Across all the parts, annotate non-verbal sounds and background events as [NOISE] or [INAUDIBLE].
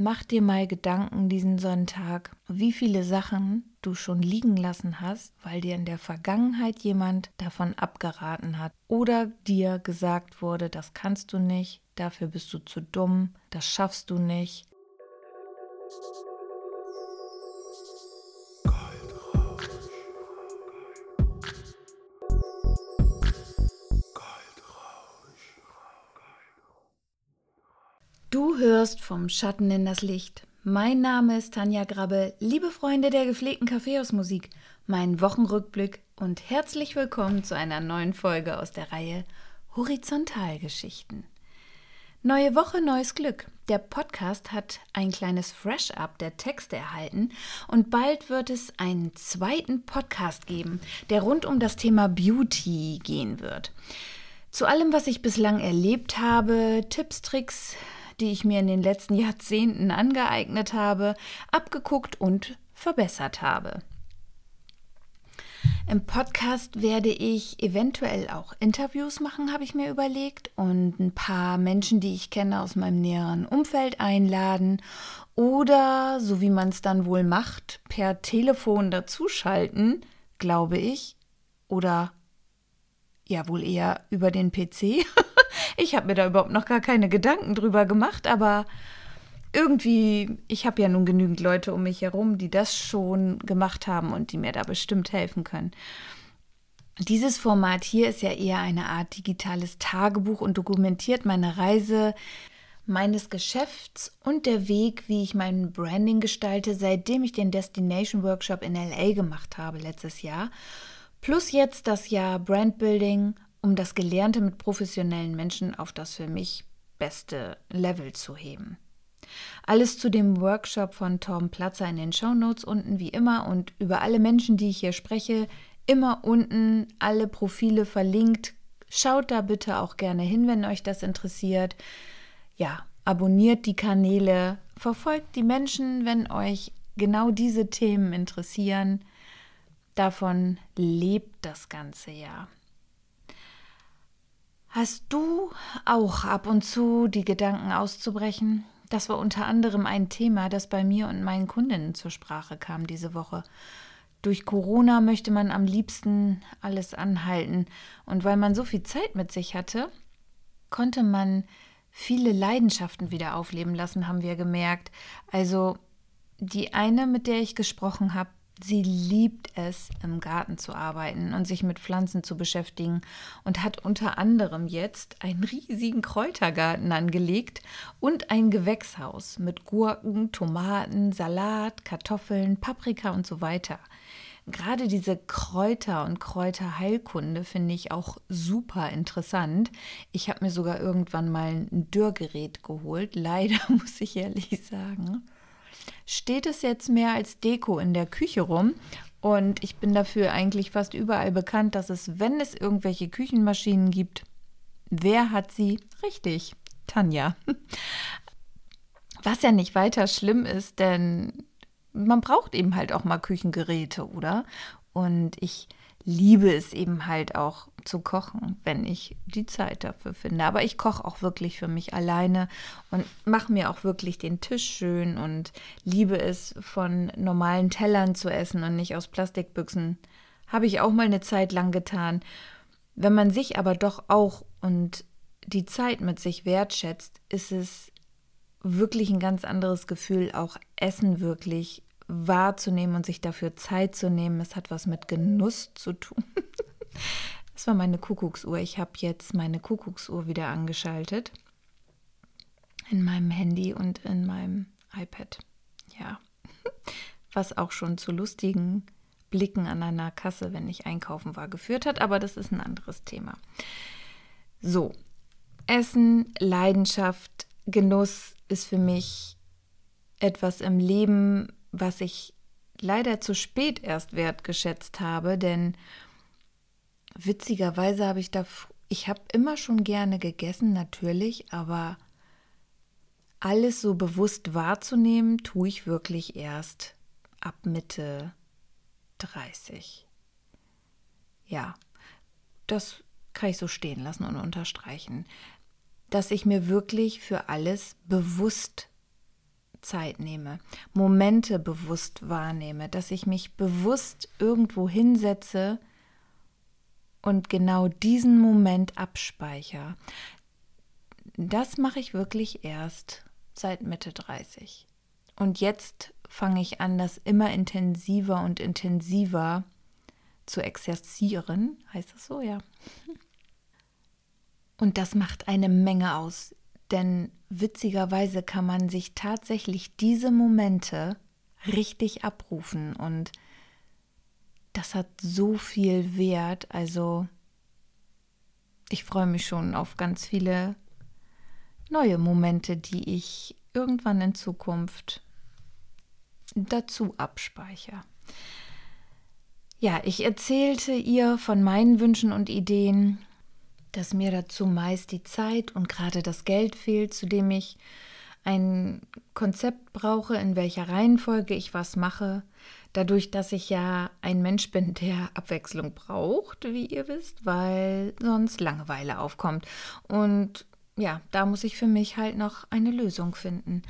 mach dir mal Gedanken diesen Sonntag, wie viele Sachen du schon liegen lassen hast, weil dir in der Vergangenheit jemand davon abgeraten hat oder dir gesagt wurde, das kannst du nicht, dafür bist du zu dumm, das schaffst du nicht. Du hörst vom Schatten in das Licht. Mein Name ist Tanja Grabbe, liebe Freunde der gepflegten Kaffeehausmusik, mein Wochenrückblick und herzlich willkommen zu einer neuen Folge aus der Reihe Horizontalgeschichten. Neue Woche, neues Glück. Der Podcast hat ein kleines Fresh-Up der Texte erhalten und bald wird es einen zweiten Podcast geben, der rund um das Thema Beauty gehen wird. Zu allem, was ich bislang erlebt habe, Tipps, Tricks, die ich mir in den letzten Jahrzehnten angeeignet habe, abgeguckt und verbessert habe. Im Podcast werde ich eventuell auch Interviews machen, habe ich mir überlegt, und ein paar Menschen, die ich kenne aus meinem näheren Umfeld einladen oder, so wie man es dann wohl macht, per Telefon dazuschalten, glaube ich, oder ja wohl eher über den PC. [LAUGHS] Ich habe mir da überhaupt noch gar keine Gedanken drüber gemacht, aber irgendwie, ich habe ja nun genügend Leute um mich herum, die das schon gemacht haben und die mir da bestimmt helfen können. Dieses Format hier ist ja eher eine Art digitales Tagebuch und dokumentiert meine Reise meines Geschäfts und der Weg, wie ich mein Branding gestalte, seitdem ich den Destination Workshop in LA gemacht habe letztes Jahr. Plus jetzt das Jahr Brandbuilding um das Gelernte mit professionellen Menschen auf das für mich beste Level zu heben. Alles zu dem Workshop von Tom Platzer in den Shownotes unten wie immer und über alle Menschen, die ich hier spreche, immer unten alle Profile verlinkt. Schaut da bitte auch gerne hin, wenn euch das interessiert. Ja, abonniert die Kanäle, verfolgt die Menschen, wenn euch genau diese Themen interessieren. Davon lebt das ganze Jahr. Hast du auch ab und zu die Gedanken auszubrechen? Das war unter anderem ein Thema, das bei mir und meinen Kundinnen zur Sprache kam diese Woche. Durch Corona möchte man am liebsten alles anhalten. Und weil man so viel Zeit mit sich hatte, konnte man viele Leidenschaften wieder aufleben lassen, haben wir gemerkt. Also die eine, mit der ich gesprochen habe, Sie liebt es, im Garten zu arbeiten und sich mit Pflanzen zu beschäftigen und hat unter anderem jetzt einen riesigen Kräutergarten angelegt und ein Gewächshaus mit Gurken, Tomaten, Salat, Kartoffeln, Paprika und so weiter. Gerade diese Kräuter und Kräuterheilkunde finde ich auch super interessant. Ich habe mir sogar irgendwann mal ein Dürrgerät geholt, [LAUGHS] leider muss ich ehrlich sagen steht es jetzt mehr als Deko in der Küche rum. Und ich bin dafür eigentlich fast überall bekannt, dass es, wenn es irgendwelche Küchenmaschinen gibt, wer hat sie? Richtig, Tanja. Was ja nicht weiter schlimm ist, denn man braucht eben halt auch mal Küchengeräte, oder? Und ich liebe es eben halt auch zu kochen, wenn ich die Zeit dafür finde. Aber ich koche auch wirklich für mich alleine und mache mir auch wirklich den Tisch schön und liebe es, von normalen Tellern zu essen und nicht aus Plastikbüchsen. Habe ich auch mal eine Zeit lang getan. Wenn man sich aber doch auch und die Zeit mit sich wertschätzt, ist es wirklich ein ganz anderes Gefühl, auch Essen wirklich wahrzunehmen und sich dafür Zeit zu nehmen. Es hat was mit Genuss zu tun. [LAUGHS] Das war meine Kuckucksuhr. Ich habe jetzt meine Kuckucksuhr wieder angeschaltet. In meinem Handy und in meinem iPad. Ja. [LAUGHS] Was auch schon zu lustigen Blicken an einer Kasse, wenn ich einkaufen war, geführt hat. Aber das ist ein anderes Thema. So. Essen, Leidenschaft, Genuss ist für mich etwas im Leben, was ich leider zu spät erst wertgeschätzt habe, denn witzigerweise habe ich da, ich habe immer schon gerne gegessen, natürlich, aber alles so bewusst wahrzunehmen, tue ich wirklich erst ab Mitte 30. Ja, das kann ich so stehen lassen und unterstreichen, dass ich mir wirklich für alles bewusst Zeit nehme, Momente bewusst wahrnehme, dass ich mich bewusst irgendwo hinsetze und genau diesen Moment abspeichere. Das mache ich wirklich erst seit Mitte 30. Und jetzt fange ich an, das immer intensiver und intensiver zu exerzieren. Heißt das so, ja. Und das macht eine Menge aus, denn witzigerweise kann man sich tatsächlich diese Momente richtig abrufen und das hat so viel Wert. Also ich freue mich schon auf ganz viele neue Momente, die ich irgendwann in Zukunft dazu abspeichere. Ja, ich erzählte ihr von meinen Wünschen und Ideen, dass mir dazu meist die Zeit und gerade das Geld fehlt, zu dem ich ein Konzept brauche, in welcher Reihenfolge ich was mache. Dadurch, dass ich ja ein Mensch bin, der Abwechslung braucht, wie ihr wisst, weil sonst Langeweile aufkommt. Und ja, da muss ich für mich halt noch eine Lösung finden.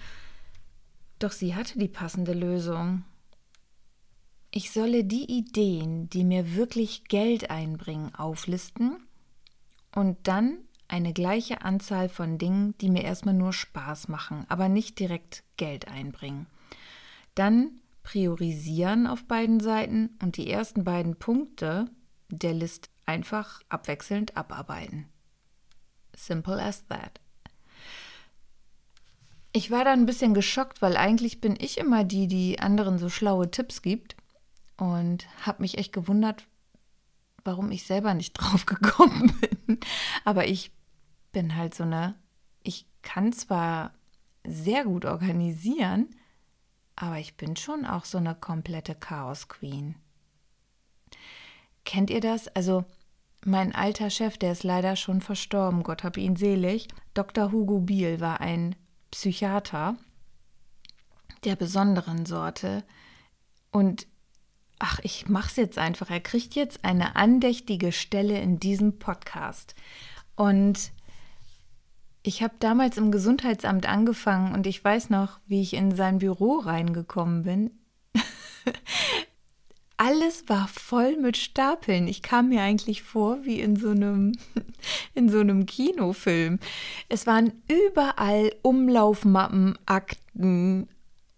Doch sie hatte die passende Lösung. Ich solle die Ideen, die mir wirklich Geld einbringen, auflisten und dann eine gleiche Anzahl von Dingen, die mir erstmal nur Spaß machen, aber nicht direkt Geld einbringen. Dann priorisieren auf beiden Seiten und die ersten beiden Punkte der List einfach abwechselnd abarbeiten. Simple as that. Ich war da ein bisschen geschockt, weil eigentlich bin ich immer die, die anderen so schlaue Tipps gibt und habe mich echt gewundert, warum ich selber nicht [LAUGHS] drauf gekommen bin. Aber ich bin halt so eine, ich kann zwar sehr gut organisieren, aber ich bin schon auch so eine komplette Chaos Queen. Kennt ihr das? Also mein alter Chef, der ist leider schon verstorben, Gott hab ihn selig. Dr. Hugo Biel war ein Psychiater der besonderen Sorte. Und ach, ich mach's jetzt einfach. Er kriegt jetzt eine andächtige Stelle in diesem Podcast. Und ich habe damals im Gesundheitsamt angefangen und ich weiß noch, wie ich in sein Büro reingekommen bin. [LAUGHS] Alles war voll mit Stapeln. Ich kam mir eigentlich vor wie in so einem [LAUGHS] in so einem Kinofilm. Es waren überall Umlaufmappen, Akten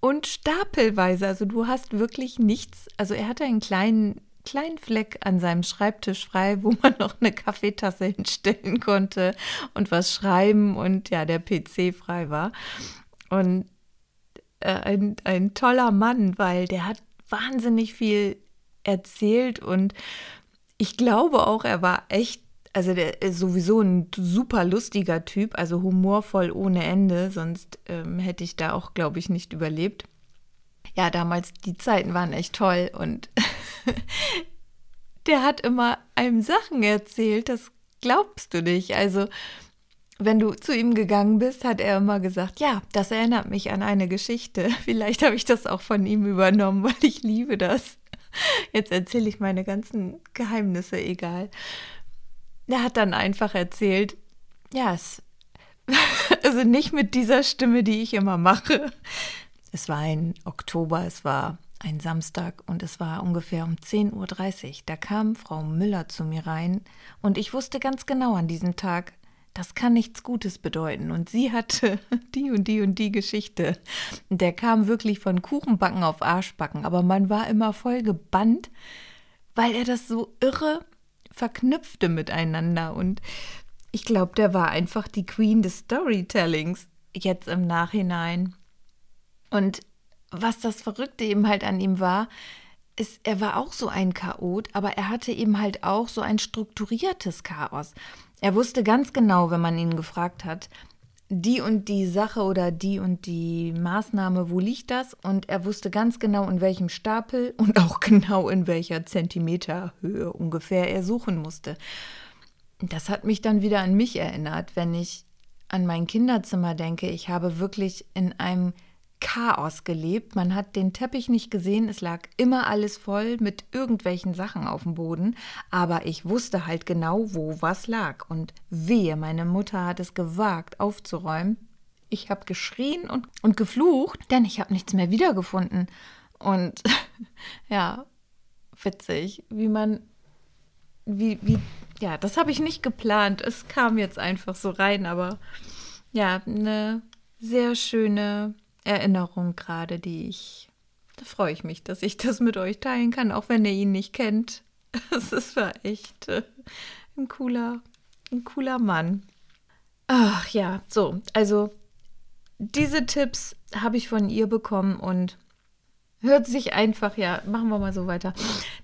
und stapelweise. Also du hast wirklich nichts. Also er hatte einen kleinen kleinen Fleck an seinem Schreibtisch frei, wo man noch eine Kaffeetasse hinstellen konnte und was schreiben und ja, der PC frei war. Und äh, ein, ein toller Mann, weil der hat wahnsinnig viel erzählt und ich glaube auch, er war echt, also der ist sowieso ein super lustiger Typ, also humorvoll ohne Ende, sonst ähm, hätte ich da auch, glaube ich, nicht überlebt. Ja, damals, die Zeiten waren echt toll und [LAUGHS] der hat immer einem Sachen erzählt, das glaubst du nicht. Also, wenn du zu ihm gegangen bist, hat er immer gesagt, ja, das erinnert mich an eine Geschichte. [LAUGHS] Vielleicht habe ich das auch von ihm übernommen, [LAUGHS] weil ich liebe das. Jetzt erzähle ich meine ganzen Geheimnisse, egal. Er hat dann einfach erzählt, ja, es, also nicht mit dieser Stimme, die ich immer mache. Es war ein Oktober, es war ein Samstag und es war ungefähr um 10.30 Uhr. Da kam Frau Müller zu mir rein und ich wusste ganz genau an diesem Tag, das kann nichts Gutes bedeuten. Und sie hatte [LAUGHS] die und die und die Geschichte. Der kam wirklich von Kuchenbacken auf Arschbacken, aber man war immer voll gebannt, weil er das so irre verknüpfte miteinander. Und ich glaube, der war einfach die Queen des Storytellings jetzt im Nachhinein. Und was das Verrückte eben halt an ihm war, ist, er war auch so ein Chaot, aber er hatte eben halt auch so ein strukturiertes Chaos. Er wusste ganz genau, wenn man ihn gefragt hat, die und die Sache oder die und die Maßnahme, wo liegt das? Und er wusste ganz genau, in welchem Stapel und auch [LAUGHS] genau in welcher Zentimeterhöhe ungefähr er suchen musste. Das hat mich dann wieder an mich erinnert, wenn ich an mein Kinderzimmer denke. Ich habe wirklich in einem Chaos gelebt. Man hat den Teppich nicht gesehen, es lag immer alles voll mit irgendwelchen Sachen auf dem Boden, aber ich wusste halt genau, wo was lag. Und wehe, meine Mutter hat es gewagt aufzuräumen. Ich habe geschrien und, und geflucht, denn ich habe nichts mehr wiedergefunden. Und [LAUGHS] ja, witzig, wie man, wie, wie, ja, das habe ich nicht geplant. Es kam jetzt einfach so rein, aber ja, eine sehr schöne Erinnerung gerade, die ich, da freue ich mich, dass ich das mit euch teilen kann, auch wenn ihr ihn nicht kennt. [LAUGHS] Es war echt äh, ein cooler, ein cooler Mann. Ach ja, so, also diese Tipps habe ich von ihr bekommen und hört sich einfach, ja, machen wir mal so weiter.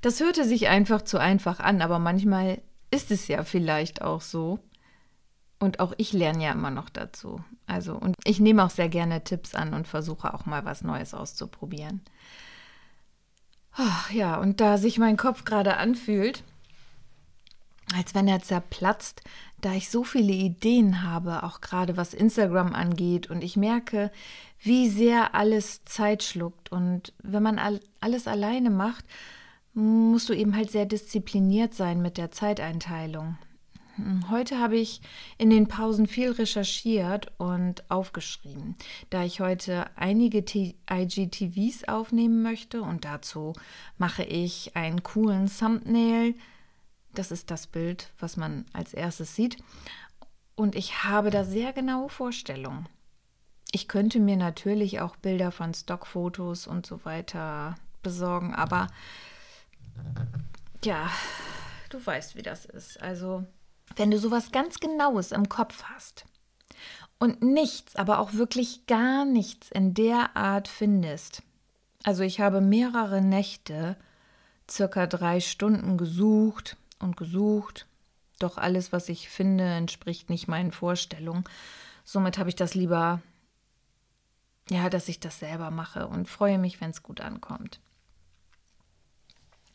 Das hörte sich einfach zu einfach an, aber manchmal ist es ja vielleicht auch so. Und auch ich lerne ja immer noch dazu. Also, und ich nehme auch sehr gerne Tipps an und versuche auch mal was Neues auszuprobieren. Ach, ja, und da sich mein Kopf gerade anfühlt, als wenn er zerplatzt, da ich so viele Ideen habe, auch gerade was Instagram angeht, und ich merke, wie sehr alles Zeit schluckt. Und wenn man alles alleine macht, musst du eben halt sehr diszipliniert sein mit der Zeiteinteilung. Heute habe ich in den Pausen viel recherchiert und aufgeschrieben, da ich heute einige IGTVs aufnehmen möchte und dazu mache ich einen coolen Thumbnail. Das ist das Bild, was man als erstes sieht. Und ich habe da sehr genaue Vorstellungen. Ich könnte mir natürlich auch Bilder von Stockfotos und so weiter besorgen, aber ja, du weißt, wie das ist. Also wenn du sowas ganz Genaues im Kopf hast und nichts, aber auch wirklich gar nichts in der Art findest. Also ich habe mehrere Nächte, circa drei Stunden gesucht und gesucht, doch alles, was ich finde, entspricht nicht meinen Vorstellungen. Somit habe ich das lieber, ja, dass ich das selber mache und freue mich, wenn es gut ankommt.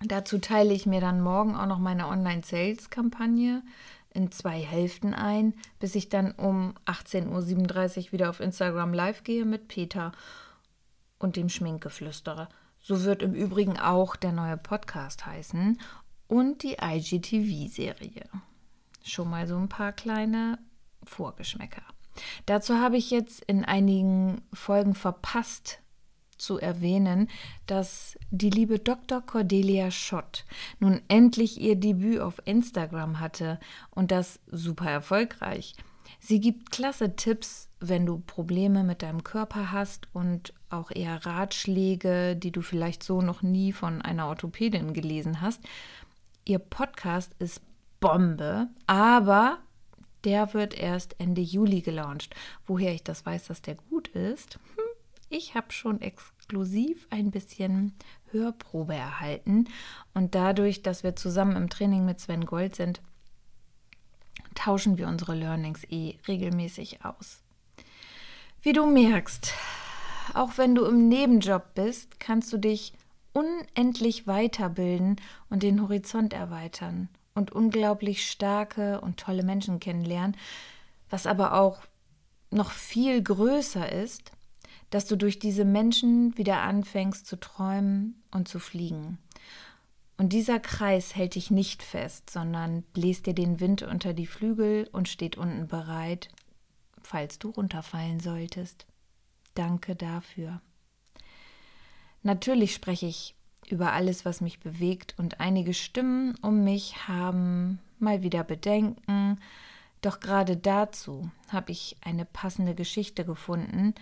Dazu teile ich mir dann morgen auch noch meine Online-Sales-Kampagne in zwei Hälften ein, bis ich dann um 18.37 Uhr wieder auf Instagram live gehe mit Peter und dem Schminkgeflüsterer. So wird im Übrigen auch der neue Podcast heißen und die IGTV-Serie. Schon mal so ein paar kleine Vorgeschmäcker. Dazu habe ich jetzt in einigen Folgen verpasst, zu erwähnen, dass die liebe Dr. Cordelia Schott nun endlich ihr Debüt auf Instagram hatte und das super erfolgreich. Sie gibt klasse Tipps, wenn du Probleme mit deinem Körper hast und auch eher Ratschläge, die du vielleicht so noch nie von einer Orthopädin gelesen hast. Ihr Podcast ist Bombe, aber der wird erst Ende Juli gelauncht. Woher ich das weiß, dass der gut ist? Ich habe schon exklusiv ein bisschen Hörprobe erhalten und dadurch, dass wir zusammen im Training mit Sven Gold sind, tauschen wir unsere Learnings eh regelmäßig aus. Wie du merkst, auch wenn du im Nebenjob bist, kannst du dich unendlich weiterbilden und den Horizont erweitern und unglaublich starke und tolle Menschen kennenlernen, was aber auch noch viel größer ist, dass du durch diese Menschen wieder anfängst zu träumen und zu fliegen. Und dieser Kreis hält dich nicht fest, sondern bläst dir den Wind unter die Flügel und steht unten bereit, falls du runterfallen solltest. Danke dafür. Natürlich spreche ich über alles, was mich bewegt, und einige Stimmen um mich haben mal wieder Bedenken, doch gerade dazu habe ich eine passende Geschichte gefunden,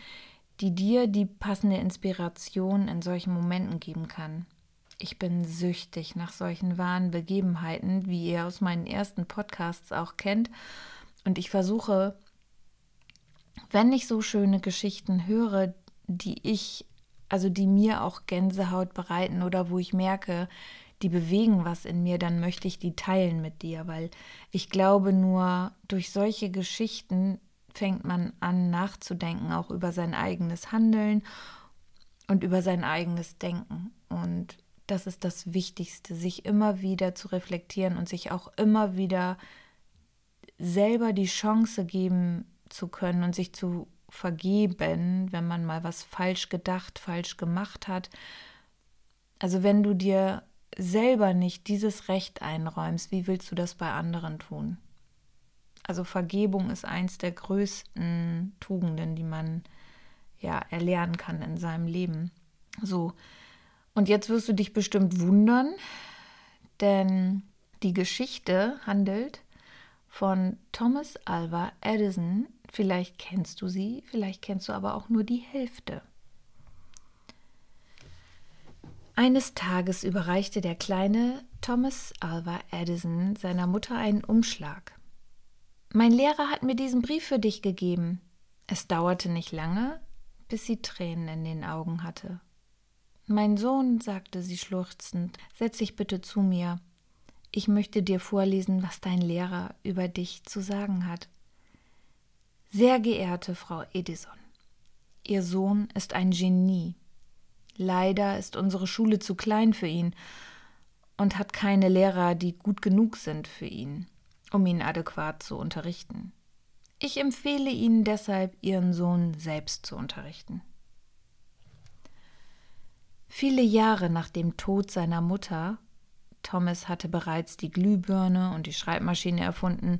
die dir die passende Inspiration in solchen Momenten geben kann. Ich bin süchtig nach solchen wahren Begebenheiten, wie ihr aus meinen ersten Podcasts auch kennt. Und ich versuche, wenn ich so schöne Geschichten höre, die ich, also die mir auch Gänsehaut bereiten oder wo ich merke, die bewegen was in mir, dann möchte ich die teilen mit dir, weil ich glaube, nur durch solche Geschichten fängt man an nachzudenken, auch über sein eigenes Handeln und über sein eigenes Denken. Und das ist das Wichtigste, sich immer wieder zu reflektieren und sich auch immer wieder selber die Chance geben zu können und sich zu vergeben, wenn man mal was falsch gedacht, falsch gemacht hat. Also wenn du dir selber nicht dieses Recht einräumst, wie willst du das bei anderen tun? Also Vergebung ist eins der größten Tugenden, die man ja erlernen kann in seinem Leben. So. Und jetzt wirst du dich bestimmt wundern, denn die Geschichte handelt von Thomas Alva Edison. Vielleicht kennst du sie, vielleicht kennst du aber auch nur die Hälfte. Eines Tages überreichte der kleine Thomas Alva Edison seiner Mutter einen Umschlag. Mein Lehrer hat mir diesen Brief für dich gegeben. Es dauerte nicht lange, bis sie Tränen in den Augen hatte. Mein Sohn, sagte sie schluchzend, setz dich bitte zu mir. Ich möchte dir vorlesen, was dein Lehrer über dich zu sagen hat. Sehr geehrte Frau Edison, Ihr Sohn ist ein Genie. Leider ist unsere Schule zu klein für ihn und hat keine Lehrer, die gut genug sind für ihn um ihn adäquat zu unterrichten. Ich empfehle Ihnen deshalb, Ihren Sohn selbst zu unterrichten. Viele Jahre nach dem Tod seiner Mutter, Thomas hatte bereits die Glühbirne und die Schreibmaschine erfunden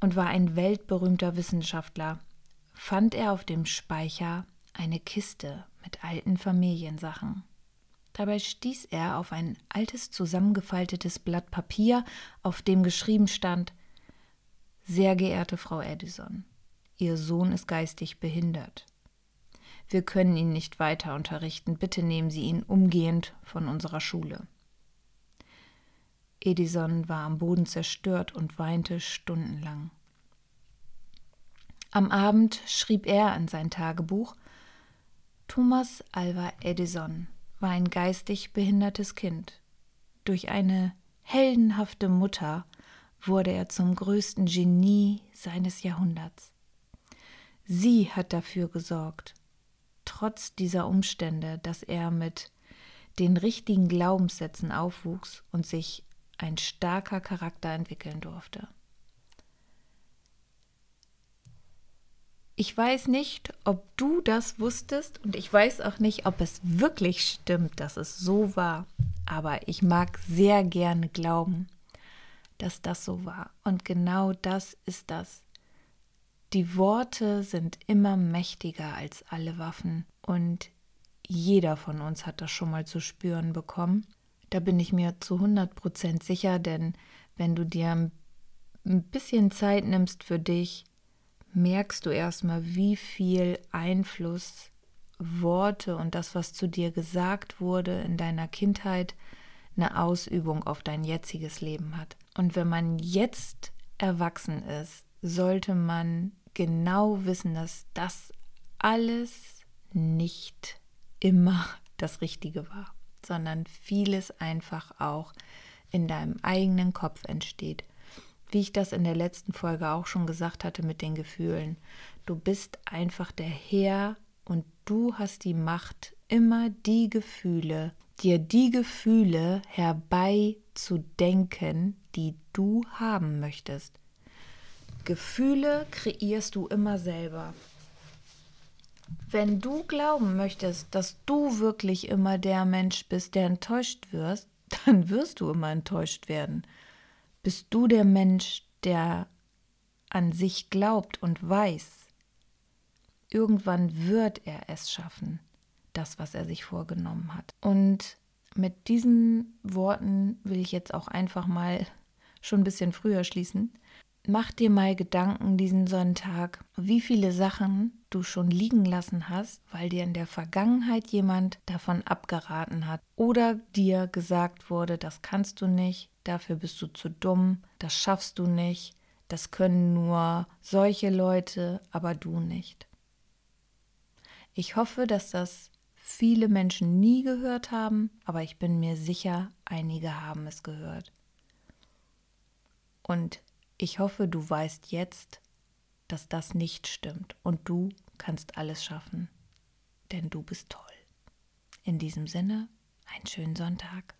und war ein weltberühmter Wissenschaftler, fand er auf dem Speicher eine Kiste mit alten Familiensachen. Dabei stieß er auf ein altes zusammengefaltetes Blatt Papier, auf dem geschrieben stand sehr geehrte Frau Edison, Ihr Sohn ist geistig behindert. Wir können ihn nicht weiter unterrichten. Bitte nehmen Sie ihn umgehend von unserer Schule. Edison war am Boden zerstört und weinte stundenlang. Am Abend schrieb er in sein Tagebuch Thomas Alva Edison war ein geistig behindertes Kind. Durch eine heldenhafte Mutter wurde er zum größten Genie seines Jahrhunderts. Sie hat dafür gesorgt, trotz dieser Umstände, dass er mit den richtigen Glaubenssätzen aufwuchs und sich ein starker Charakter entwickeln durfte. Ich weiß nicht, ob du das wusstest und ich weiß auch nicht, ob es wirklich stimmt, dass es so war, aber ich mag sehr gerne glauben, dass das so war. Und genau das ist das. Die Worte sind immer mächtiger als alle Waffen und jeder von uns hat das schon mal zu spüren bekommen. Da bin ich mir zu 100 Prozent sicher, denn wenn du dir ein bisschen Zeit nimmst für dich, merkst du erstmal, wie viel Einfluss Worte und das, was zu dir gesagt wurde in deiner Kindheit, eine Ausübung auf dein jetziges Leben hat. Und wenn man jetzt erwachsen ist, sollte man genau wissen, dass das alles nicht immer das Richtige war, sondern vieles einfach auch in deinem eigenen Kopf entsteht. Wie ich das in der letzten Folge auch schon gesagt hatte mit den Gefühlen. Du bist einfach der Herr und du hast die Macht, immer die Gefühle, dir die Gefühle herbeizudenken, die du haben möchtest. Gefühle kreierst du immer selber. Wenn du glauben möchtest, dass du wirklich immer der Mensch bist, der enttäuscht wirst, [LAUGHS] dann wirst du immer enttäuscht werden. Bist du der Mensch, der an sich glaubt und weiß, irgendwann wird er es schaffen, das, was er sich vorgenommen hat. Und mit diesen Worten will ich jetzt auch einfach mal schon ein bisschen früher schließen. Mach dir mal Gedanken diesen Sonntag, wie viele Sachen du schon liegen lassen hast, weil dir in der Vergangenheit jemand davon abgeraten hat oder dir gesagt wurde, das kannst du nicht, dafür bist du zu dumm, das schaffst du nicht, das können nur solche Leute, aber du nicht. Ich hoffe, dass das viele Menschen nie gehört haben, aber ich bin mir sicher, einige haben es gehört. Und ich hoffe, du weißt jetzt, dass das nicht stimmt und du kannst alles schaffen, denn du bist toll. In diesem Sinne, einen schönen Sonntag.